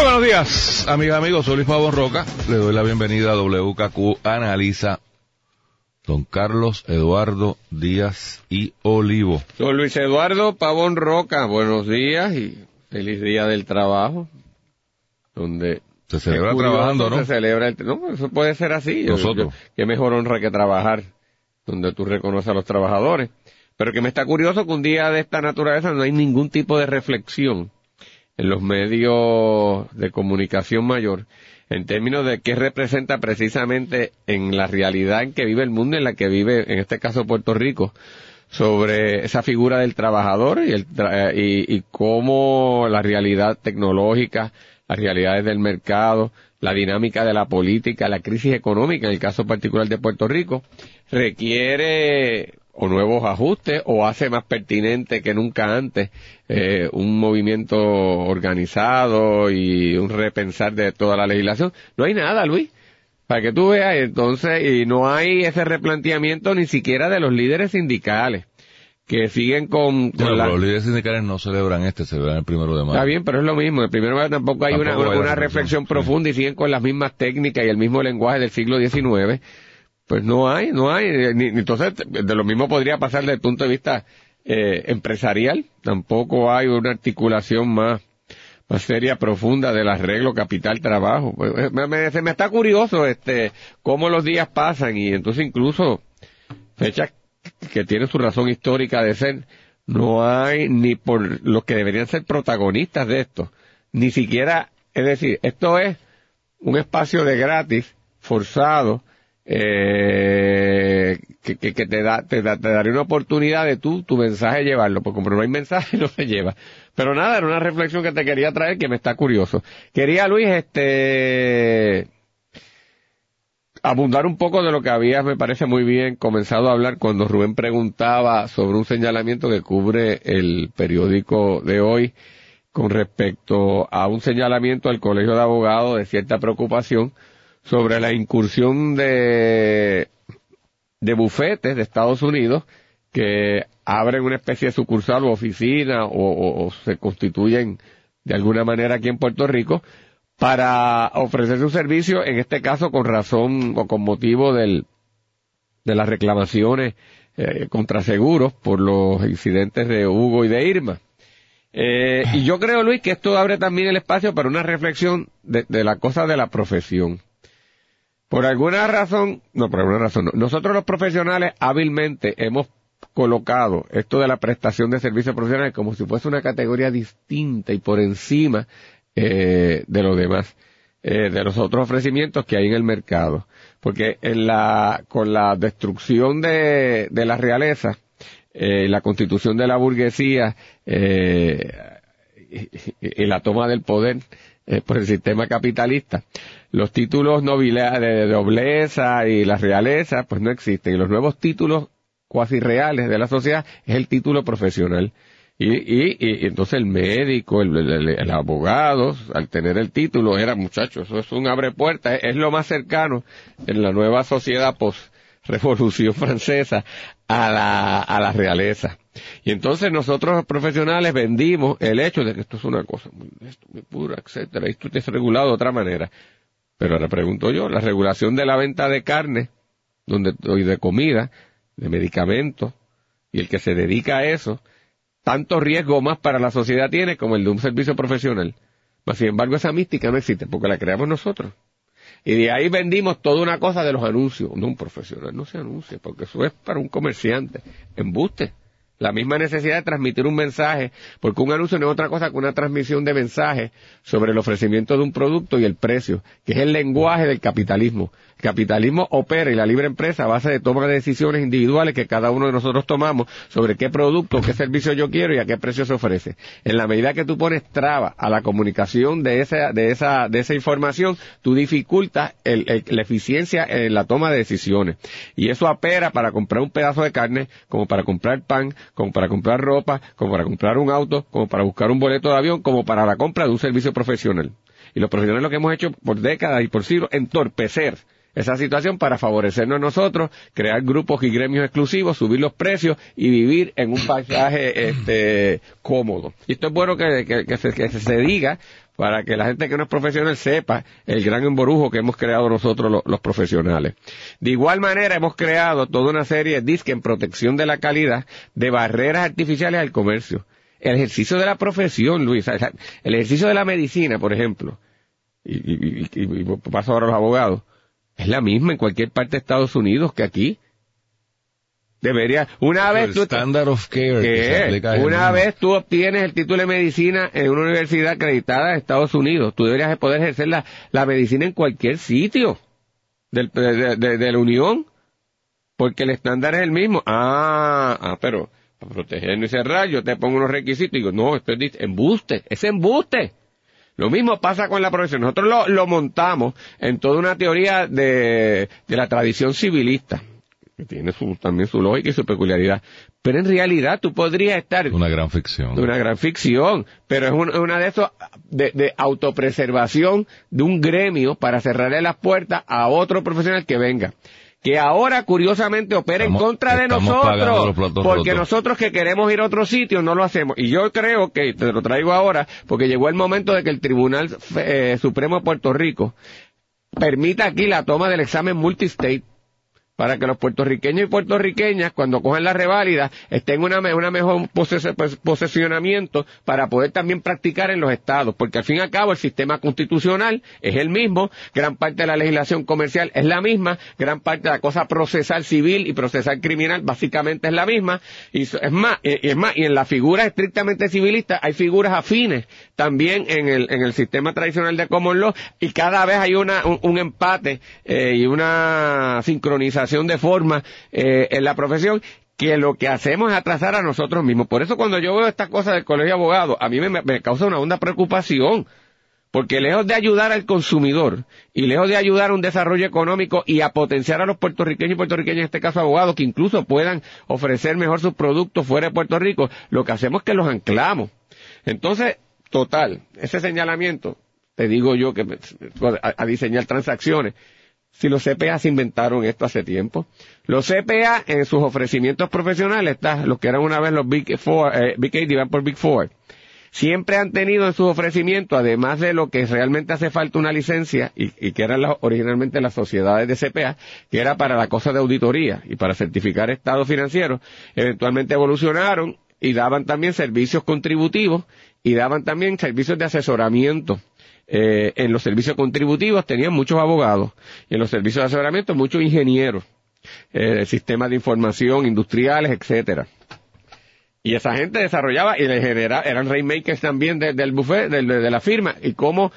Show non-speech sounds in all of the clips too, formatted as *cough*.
Muy buenos días, amigas amigos. Soy Luis Pavón Roca. Le doy la bienvenida a WKQ Analiza. Don Carlos Eduardo Díaz y Olivo. Soy Luis Eduardo Pavón Roca. Buenos días y feliz día del trabajo. Donde Se celebra trabajando, ¿no? Se celebra el, no, eso puede ser así. Yo- Nosotros. qué mejor honra que trabajar donde tú reconoces a los trabajadores. Pero que me está curioso que un día de esta naturaleza no hay ningún tipo de reflexión en los medios de comunicación mayor en términos de qué representa precisamente en la realidad en que vive el mundo, en la que vive, en este caso Puerto Rico, sobre esa figura del trabajador y, el tra- y, y cómo la realidad tecnológica, las realidades del mercado, la dinámica de la política, la crisis económica, en el caso particular de Puerto Rico, requiere o nuevos ajustes o hace más pertinente que nunca antes eh, un movimiento organizado y un repensar de toda la legislación. No hay nada, Luis. Para que tú veas, entonces, y no hay ese replanteamiento ni siquiera de los líderes sindicales, que siguen con, con Bueno, la... pero los líderes sindicales no celebran este, celebran el primero de mayo. Está bien, pero es lo mismo. El primero tampoco hay Tampoco una, hay una la reflexión reflexión, sí. profunda y siguen con las mismas técnicas y el mismo lenguaje del siglo XIX. Pues no hay, no hay. eh, Ni, entonces, de lo mismo podría pasar desde el punto de vista eh, empresarial. Tampoco hay una articulación más, más seria, profunda del arreglo capital-trabajo. Pues, eh, me, me- se me está curioso este cómo los días pasan y entonces incluso fechas que tienen su razón histórica de ser, no hay ni por los que deberían ser protagonistas de esto, ni siquiera, es decir, esto es un espacio de gratis, forzado, eh, que, que, que te da, te da, te daría una oportunidad de tú, tu mensaje llevarlo, porque como no hay mensaje, *laughs* no se lleva. Pero nada, era una reflexión que te quería traer que me está curioso. Quería, Luis, este, abundar un poco de lo que habías, me parece muy bien, comenzado a hablar cuando Rubén preguntaba sobre un señalamiento que cubre el periódico de hoy con respecto a un señalamiento al Colegio de Abogados de cierta preocupación sobre la incursión de, de bufetes de Estados Unidos que abren una especie de sucursal o oficina o, se constituyen de alguna manera aquí en Puerto Rico para ofrecer su servicio, en este caso con razón o con motivo del, de las reclamaciones eh, contra seguros por los incidentes de Hugo y de Irma. Eh, y yo creo, Luis, que esto abre también el espacio para una reflexión de, de la cosa de la profesión. Por alguna razón, no, por alguna razón, no. nosotros los profesionales hábilmente hemos colocado esto de la prestación de servicios profesionales como si fuese una categoría distinta y por encima eh, de los demás, eh, de los otros ofrecimientos que hay en el mercado. Porque en la, con la destrucción de, de la realeza, eh, la constitución de la burguesía, eh, y, la toma del poder eh, por el sistema capitalista. Los títulos de nobleza y la realeza, pues no existen. Y los nuevos títulos cuasi reales de la sociedad es el título profesional. Y, y, y entonces el médico, el, el- abogado, al tener el título, era muchachos, eso es un abre puertas, es, es lo más cercano en la nueva sociedad post revolución *laughs* francesa a la, a la realeza. Y entonces nosotros profesionales vendimos el hecho de que esto es una cosa muy, muy pura, etcétera, y esto es regulado de otra manera. Pero ahora pregunto yo, la regulación de la venta de carne, donde, y de comida, de medicamentos, y el que se dedica a eso, tanto riesgo más para la sociedad tiene como el de un servicio profesional. Mas, sin embargo, esa mística no existe porque la creamos nosotros. Y de ahí vendimos toda una cosa de los anuncios. No, un profesional no se anuncia porque eso es para un comerciante. Embuste. La misma necesidad de transmitir un mensaje, porque un anuncio no es otra cosa que una transmisión de mensaje sobre el ofrecimiento de un producto y el precio, que es el lenguaje del capitalismo. El capitalismo opera y la libre empresa a base de toma de decisiones individuales que cada uno de nosotros tomamos sobre qué producto, qué servicio yo quiero y a qué precio se ofrece. En la medida que tú pones traba a la comunicación de esa, de esa, de esa información, tú dificultas la eficiencia en la toma de decisiones. Y eso opera para comprar un pedazo de carne, como para comprar pan, como para comprar ropa, como para comprar un auto, como para buscar un boleto de avión, como para la compra de un servicio profesional. Y los profesionales lo que hemos hecho por décadas y por siglos, entorpecer esa situación para favorecernos a nosotros, crear grupos y gremios exclusivos, subir los precios y vivir en un paisaje este, cómodo. Y esto es bueno que, que, se, diga para que la gente que no es profesional sepa el gran emborujo que hemos creado nosotros los, profesionales. De igual manera hemos creado toda una serie de disques en protección de la calidad de barreras artificiales al comercio. El ejercicio de la profesión, Luis, el ejercicio de la medicina, por ejemplo, y, y paso ahora a los abogados, es la misma en cualquier parte de Estados Unidos que aquí. Debería, una vez tú, of care una vez tú obtienes el título de medicina en una universidad acreditada de Estados Unidos, tú deberías poder ejercer la, la medicina en cualquier sitio del, de, la Unión, porque el estándar es el mismo. Ah, ah, pero para protegernos y cerrar, yo te pongo unos requisitos y digo, no, esto es embuste, es embuste. Lo mismo pasa con la profesión. Nosotros lo, montamos en toda una teoría de, la tradición civilista, que tiene también su lógica y su peculiaridad. Pero en realidad tú podrías estar... Una gran ficción. Una gran ficción, pero es una de esos de, de, autopreservación de un gremio para cerrarle las puertas a otro profesional que venga que ahora curiosamente opera en contra de nosotros, porque nosotros que queremos ir a otro sitio no lo hacemos. Y yo creo que, te lo traigo ahora, porque llegó el momento de que el Tribunal eh, Supremo de Puerto Rico permita aquí la toma del examen multistate para que los puertorriqueños y puertorriqueñas, cuando cogen la reválida, estén en una, una mejor pues, posesionamiento para poder también practicar en los estados, porque al fin y al cabo el sistema constitucional es el mismo, gran parte de la legislación comercial es la misma, gran parte de la cosa procesal civil y procesal criminal básicamente es la misma, y es más, y es más, y en la figura estrictamente civilista hay figuras afines también en el, en el sistema tradicional de common law, y cada vez hay una, un, empate eh, y una sincronización de forma eh, en la profesión que lo que hacemos es atrasar a nosotros mismos. Por eso cuando yo veo estas cosas del colegio de abogados, a mí me, causa una honda preocupación. Porque lejos de ayudar al consumidor y lejos de ayudar a un desarrollo económico y a potenciar a los puertorriqueños y puertorriqueñas, en este caso abogados, que incluso puedan ofrecer mejor sus productos fuera de Puerto Rico, lo que hacemos es que los anclamos. Entonces, total, ese señalamiento, te digo yo que a diseñar transacciones, si los CPA se inventaron esto hace tiempo. Los CPA en sus ofrecimientos profesionales, los que eran una vez los Big Four, eh, Big Eight por Big Four, siempre han tenido en sus ofrecimientos, además de lo que realmente hace falta una licencia, y, que eran originalmente las sociedades de CPA, que era para la cosa de auditoría y para certificar estados financieros, eventualmente evolucionaron y daban también servicios contributivos y daban también servicios de asesoramiento eh, en los servicios contributivos tenían muchos abogados y en los servicios de asesoramiento muchos ingenieros, eh, sistemas de información industriales, etcétera. Y esa gente desarrollaba y en general eran rainmakers también del buffet, de, la firma. Y cómo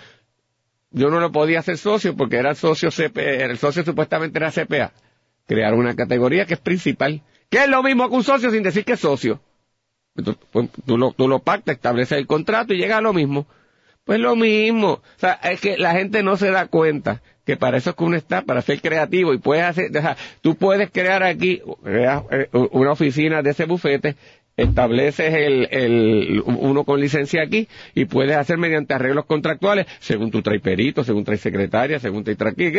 yo no lo podía hacer socio porque era socio el socio supuestamente era CPA. Crearon una categoría que es principal, que es lo mismo que un socio sin decir que es socio. Tú, pues, tú, lo, lo pactas, estableces el contrato y llega a lo mismo. Pues lo mismo. O sea, es que la gente no se da cuenta que para eso es que uno está, para ser creativo y puedes hacer, o sea, tú puedes crear aquí eh, una oficina de ese bufete estableces el, uno con licencia aquí y puedes hacer mediante arreglos contractuales, según tu trae perito, según trae secretaria, según trae aquí,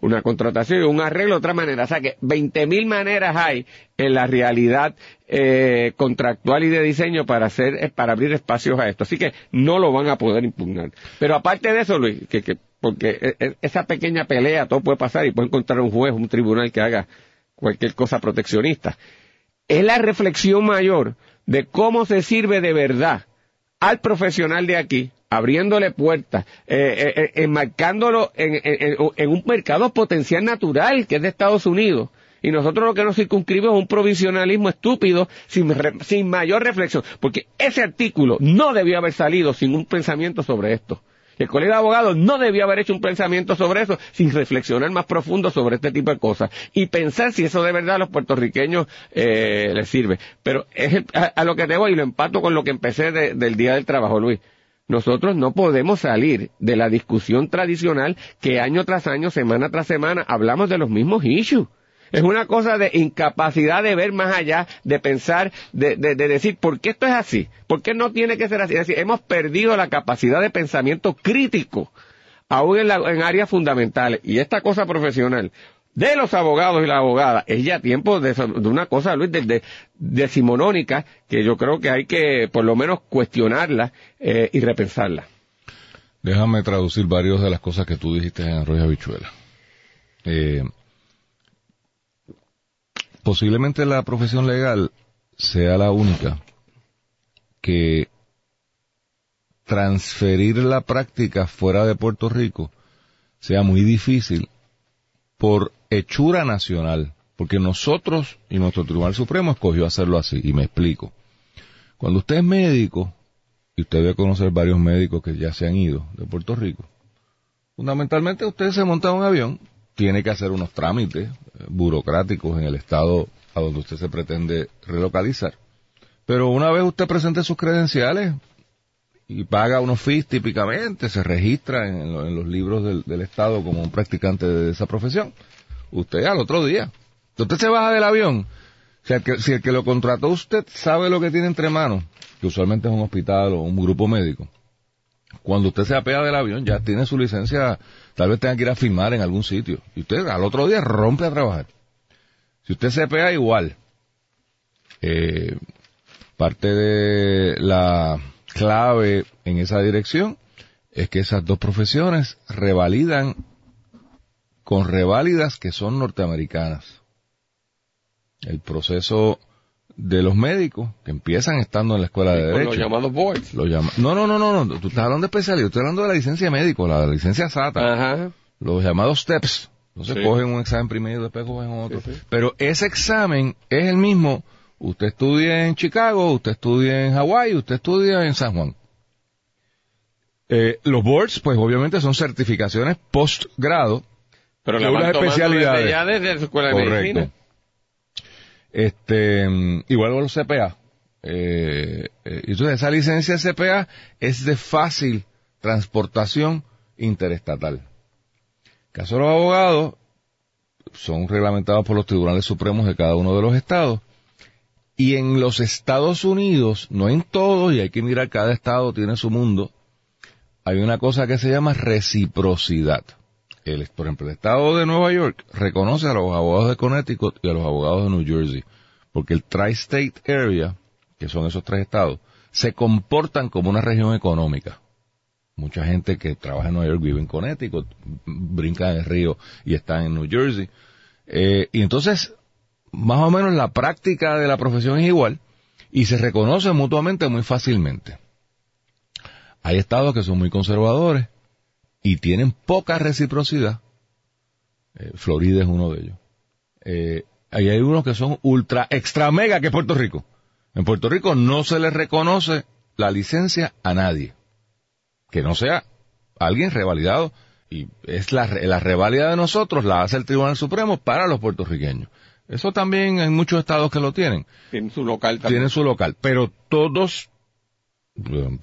una contratación y un arreglo de otra manera. O sea que 20.000 mil maneras hay en la realidad eh, contractual y de diseño para hacer, eh, para abrir espacios a esto. Así que no lo van a poder impugnar. Pero aparte de eso, Luis, que, que porque e, esa pequeña pelea todo puede pasar y puede encontrar un juez, un tribunal que haga cualquier cosa proteccionista es la reflexión mayor de cómo se sirve de verdad al profesional de aquí, abriéndole puertas, eh, eh, eh enmarcándolo en, un mercado potencial natural que es de Estados Unidos Y nosotros lo que nos circunscribe es un provisionalismo estúpido sin, sin mayor reflexión. Porque ese artículo no debió haber salido sin un pensamiento sobre esto. El colegio de abogados no debió haber hecho un pensamiento sobre eso sin reflexionar más profundo sobre este tipo de cosas y pensar si eso de verdad a los puertorriqueños eh, les sirve. Pero es a, lo que debo y lo empato con lo que empecé del Día del Trabajo, Luis. Nosotros no podemos salir de la discusión tradicional que año tras año, semana tras semana, hablamos de los mismos issues. Es una cosa de incapacidad de ver más allá, de pensar, de, de, decir, ¿por qué esto es así? ¿Por qué no tiene que ser así? Es decir, hemos perdido la capacidad de pensamiento crítico, aún en, en áreas fundamentales. Y esta cosa profesional de los abogados y la abogada es ya tiempo de, una cosa, Luis, de, decimonónica, que yo creo que hay que por lo menos cuestionarla eh, y repensarla. Déjame traducir varias de las cosas que tú dijiste en Arroyo Habichuela. Eh, posiblemente la profesión legal sea la única que transferir la práctica fuera de Puerto Rico sea muy difícil por hechura nacional, porque nosotros y nuestro Tribunal Supremo escogió hacerlo así, y me explico. Cuando usted es médico, y usted debe conocer varios médicos que ya se han ido de Puerto Rico, fundamentalmente usted se monta un avión, tiene que hacer unos trámites eh, burocráticos en el estado a donde usted se pretende relocalizar. Pero una vez usted presente sus credenciales y paga unos fees típicamente, se registra en, los libros del, Estado como un practicante de esa profesión, usted al otro día. Usted se baja del avión. Si el, que, si el que lo contrató usted sabe lo que tiene entre manos, que usualmente es un hospital o un grupo médico, cuando usted se apea del avión ya tiene su licencia Tal vez tenga que ir a firmar en algún sitio. Y usted al otro día rompe a trabajar. Si usted se pega igual, eh, parte de la clave en esa dirección es que esas dos profesiones revalidan con reválidas que son norteamericanas. El proceso de los médicos que empiezan estando en la escuela de derecho. Los llamados boards. no, no, no, no, no. Tú estás hablando de especialidad. Estoy hablando de la licencia médico, la licencia SATA. Ajá. Los llamados STEPS. Entonces cogen un examen primero y después cogen otro. Pero ese examen es el mismo. Usted estudia en Chicago, usted estudia en Hawái, usted estudia en San Juan. Eh, los boards, pues obviamente son certificaciones postgrado. Pero la especialidades. ya desde su escuela de medicina. Este, igual con los CPA. Eh, entonces esa licencia CPA es de fácil transportación interestatal. caso de los abogados son reglamentados por los tribunales supremos de cada uno de los estados. Y en los Estados Unidos, no en todos, y hay que mirar, cada estado tiene su mundo, hay una cosa que se llama reciprocidad el, por ejemplo, el estado de Nueva York reconoce a los abogados de Connecticut y a los abogados de New Jersey, porque el Tri-State Area, que son esos tres estados, se comportan como una región económica. Mucha gente que trabaja en Nueva York vive en Connecticut, brinca en el río y está en New Jersey. Eh, y entonces, más o menos la práctica de la profesión es igual y se reconoce mutuamente muy fácilmente. Hay estados que son muy conservadores y tienen poca reciprocidad. Eh, Florida es uno de ellos. Eh, ahí hay unos que son ultra, extra mega, que es Puerto Rico. En Puerto Rico no se le reconoce la licencia a nadie. Que no sea alguien revalidado. Y es la, la revalida de nosotros, la hace el Tribunal Supremo para los puertorriqueños. Eso también hay muchos estados que lo tienen. Tienen su local también. Tienen su local. Pero todos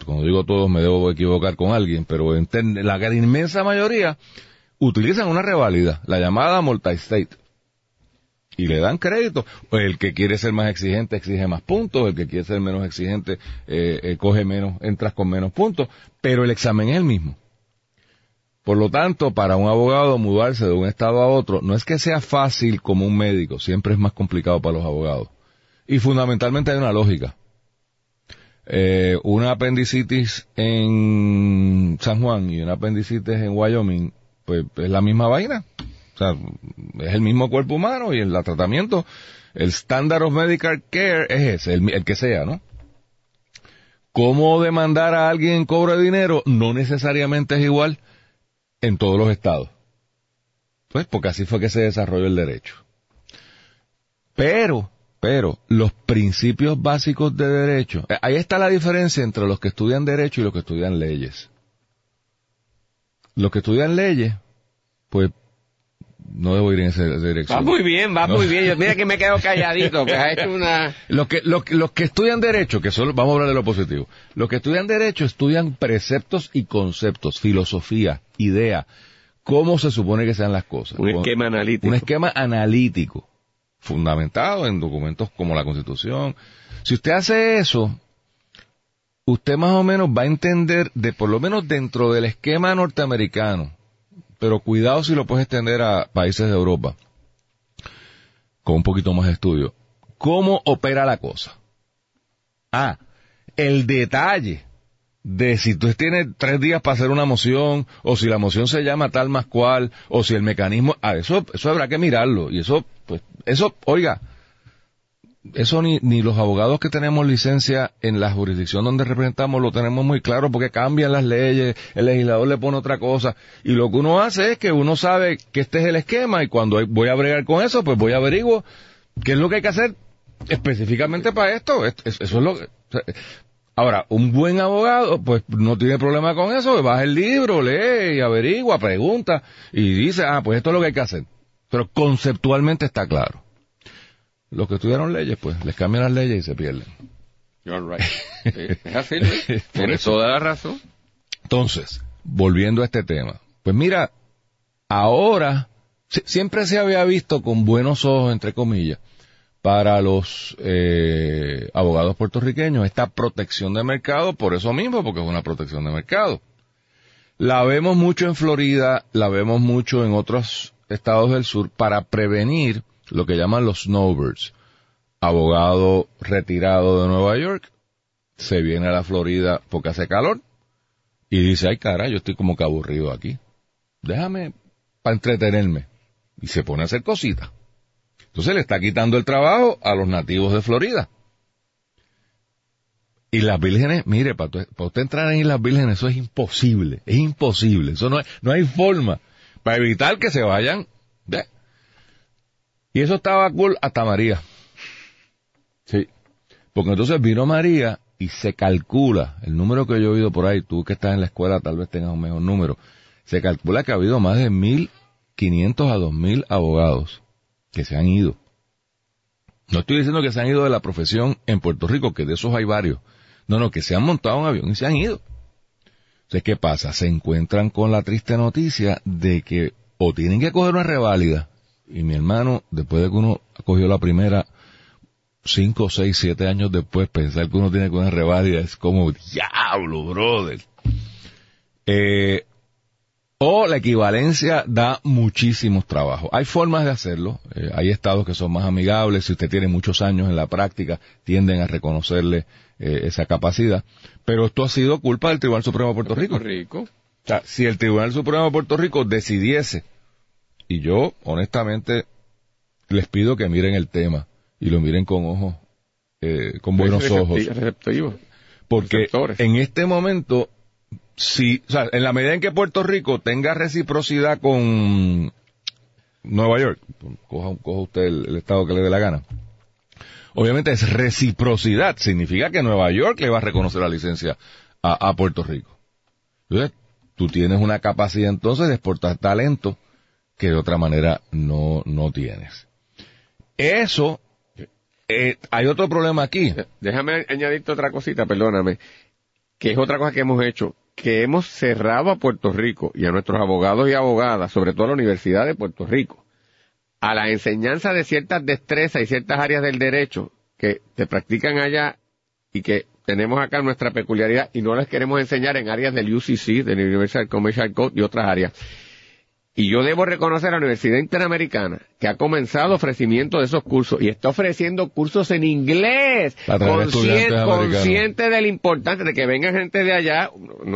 cuando digo todos me debo equivocar con alguien, pero la inmensa mayoría utilizan una reválida, la llamada multi-state. Y le dan crédito. El que quiere ser más exigente exige más puntos, el que quiere ser menos exigente eh, eh, coge menos, entras con menos puntos, pero el examen es el mismo. Por lo tanto, para un abogado mudarse de un estado a otro, no es que sea fácil como un médico, siempre es más complicado para los abogados. Y fundamentalmente hay una lógica eh, una apendicitis en San Juan y una apendicitis en Wyoming, pues es la misma vaina. O sea, es el mismo cuerpo humano y el tratamiento, el Standard of Medical Care es ese, el, que sea, ¿no? ¿Cómo demandar a alguien en cobro de dinero? No necesariamente es igual en todos los estados. Pues porque así fue que se desarrolló el derecho. Pero, pero, los principios básicos de derecho, eh, ahí está la diferencia entre los que estudian derecho y los que estudian leyes. Los que estudian leyes, pues no debo ir en esa dirección. Va muy bien, va muy bien. Yo, mira que me quedo calladito, que ha hecho una... *laughs* Los que, los, los que estudian derecho, que solo vamos a hablar de lo positivo, los que estudian derecho estudian preceptos y conceptos, filosofía, idea, cómo se supone que sean las cosas. Un esquema analítico. Un esquema analítico, fundamentado en documentos como la Constitución. Si usted hace eso, usted más o menos va a entender de por lo menos dentro del esquema norteamericano, pero cuidado si lo puedes extender a países de Europa, con un poquito más de estudio, cómo opera la cosa. Ah, el detalle de si tú tienes tres días para hacer una moción, o si la moción se llama tal más cual, o si el mecanismo, ah, eso, eso habrá que mirarlo, y eso, pues, eso, oiga, eso ni, ni los abogados que tenemos licencia en la jurisdicción donde representamos lo tenemos muy claro porque cambian las leyes, el legislador le pone otra cosa y lo que uno hace es que uno sabe que este es el esquema y cuando voy a bregar con eso pues voy a averiguar qué es lo que hay que hacer específicamente para esto. Eso es lo que... Ahora, un buen abogado, pues no tiene problema con eso, baja el libro, lee y averigua, pregunta y dice, ah, pues esto es lo que hay que hacer. Pero conceptualmente está claro los que estudiaron leyes, pues les cambian las leyes y se pierden. You're right. es así, Luis. *laughs* Tienes toda la razón. Entonces, volviendo a este tema, pues mira, ahora siempre se había visto con buenos ojos, entre comillas, para los eh, abogados puertorriqueños esta protección de mercado, por eso mismo, porque es una protección de mercado. La vemos mucho en Florida, la vemos mucho en otros estados del sur para prevenir lo que llaman los snowbirds. Abogado retirado de Nueva York, se viene a la Florida porque hace calor y dice, ay cara, yo estoy como que aburrido aquí. Déjame para entretenerme. Y se pone a hacer cositas. Entonces le está quitando el trabajo a los nativos de Florida. Y las vírgenes, mire, para, usted entrar en las vírgenes, eso es imposible, es imposible, eso no, no hay forma. Para evitar que se vayan, y eso estaba cool hasta María. Sí. Porque entonces vino María y se calcula, el número que yo he oído por ahí, tú que estás en la escuela tal vez tengas un mejor número, se calcula que ha habido más de 1.500 a 2.000 abogados que se han ido. No estoy diciendo que se han ido de la profesión en Puerto Rico, que de esos hay varios. No, no, que se han montado un avión y se han ido. Entonces, ¿qué pasa? Se encuentran con la triste noticia de que o tienen que coger una reválida y mi hermano, después de que uno cogió la primera, cinco, seis, siete años después, pensar que uno tiene que una revalia es como, diablo, brother. Eh, o la equivalencia da muchísimos trabajos. Hay formas de hacerlo. Eh, hay estados que son más amigables. Si usted tiene muchos años en la práctica, tienden a reconocerle eh, esa capacidad. Pero esto ha sido culpa del Tribunal Supremo de Puerto Rico. Rico. O sea, si el Tribunal Supremo de Puerto Rico decidiese y yo, honestamente, les pido que miren el tema y lo miren con ojos, eh, con buenos ojos. Porque en este momento, si, o sea, en la medida en que Puerto Rico tenga reciprocidad con Nueva York, coja, coja usted el, estado que le dé la gana. Obviamente es reciprocidad, significa que Nueva York le va a reconocer la licencia a, Puerto Rico. Entonces, tú tienes una capacidad entonces de exportar talento que de otra manera no, no tienes. Eso, eh, hay otro problema aquí. Déjame añadirte otra cosita, perdóname, que es otra cosa que hemos hecho, que hemos cerrado a Puerto Rico y a nuestros abogados y abogadas, sobre todo a la Universidad de Puerto Rico, a la enseñanza de ciertas destrezas y ciertas áreas del derecho que se practican allá y que tenemos acá nuestra peculiaridad y no las queremos enseñar en áreas del UCC, del Universal Commercial Code y otras áreas. Y yo debo reconocer a la Universidad Interamericana que ha comenzado ofrecimiento de esos cursos y está ofreciendo cursos en inglés, consciente, consciente de la importancia de que venga gente de allá,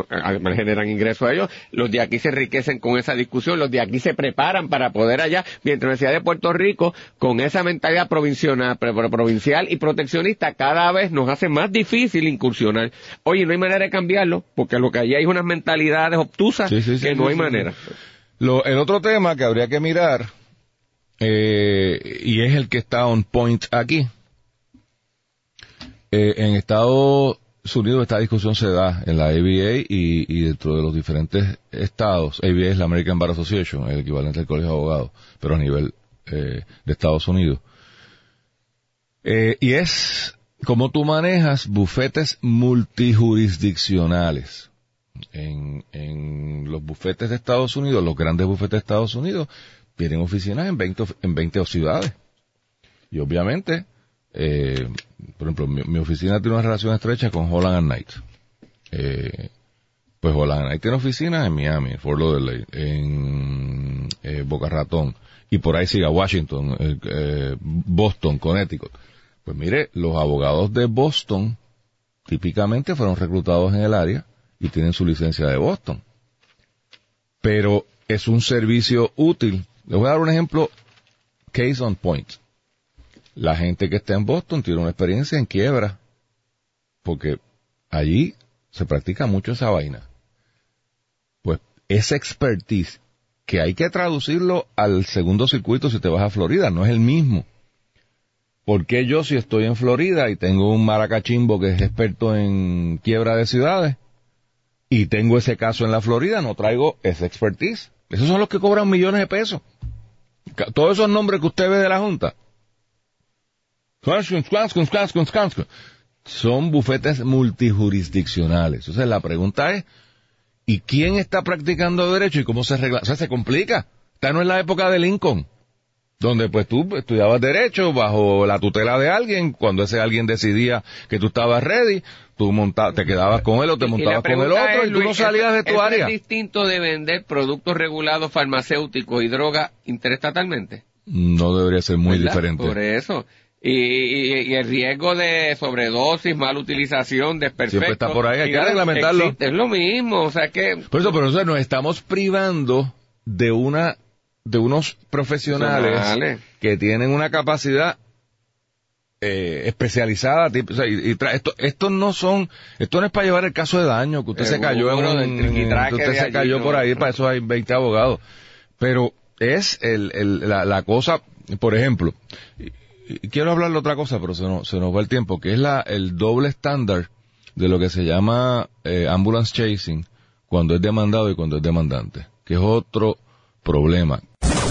además generan ingresos a ellos, los de aquí se enriquecen con esa discusión, los de aquí se preparan para poder allá, mientras la Universidad de Puerto Rico, con esa mentalidad provincial, provincial y proteccionista, cada vez nos hace más difícil incursionar. Oye, no hay manera de cambiarlo, porque lo que hay hay unas mentalidades obtusas que no hay manera. Lo, el otro tema que habría que mirar eh, y es el que está on point aquí. Eh, en Estados Unidos esta discusión se da en la ABA y, dentro de los diferentes estados. ABA es la American Bar Association, el equivalente al Colegio de Abogados, pero a nivel eh, de Estados Unidos. y es como tú manejas bufetes multijurisdiccionales. En, en los bufetes de Estados Unidos, los grandes bufetes de Estados Unidos, tienen oficinas en 20, en 20 ciudades. Y obviamente, eh, por ejemplo, mi, oficina tiene una relación estrecha con Holland and Knight. Eh, pues Holland Knight tiene oficinas en Miami, en Fort Lauderdale, en eh, Boca Ratón, y por ahí siga Washington, eh, Boston, Connecticut. Pues mire, los abogados de Boston típicamente fueron reclutados en el área y tienen su licencia de Boston. Pero es un servicio útil les voy a dar un ejemplo, case on point. La gente que está en Boston tiene una experiencia en quiebra, porque allí se practica mucho esa vaina. Pues esa expertise que hay que traducirlo al segundo circuito si te vas a Florida, no es el mismo. Porque yo si estoy en Florida y tengo un maracachimbo que es experto en quiebra de ciudades y tengo ese caso en la Florida, no traigo esa expertise? Esos son los que cobran millones de pesos. Todos esos nombres que usted ve de la Junta. Son bufetes multijurisdiccionales. Entonces la pregunta es, ¿y quién está practicando derecho y cómo se arregla? O sea, se complica. Esta no es la época de Lincoln, donde pues tú estudiabas derecho bajo la tutela de alguien, cuando ese alguien decidía que tú estabas ready, tú te quedabas con él o te montabas con el otro y tú no salías de tu área. ¿Es distinto de vender productos regulados farmacéuticos y droga interestatalmente? No debería ser muy diferente. Por eso. Y, el riesgo de sobredosis, mala utilización, desperfecto. Siempre está por ahí, hay que reglamentarlo. es lo mismo, o sea que... Por eso, pero nosotros nos estamos privando de una de unos profesionales que tienen una capacidad eh, especializada y, esto estos no son esto no es para llevar el caso de daño que usted se cayó en un, usted se cayó por ahí para eso hay 20 abogados. Pero es el, el la, la, cosa por ejemplo quiero hablar de otra cosa pero se nos, se nos va el tiempo que es la el doble estándar de lo que se llama eh, ambulance chasing cuando es demandado y cuando es demandante que es otro problema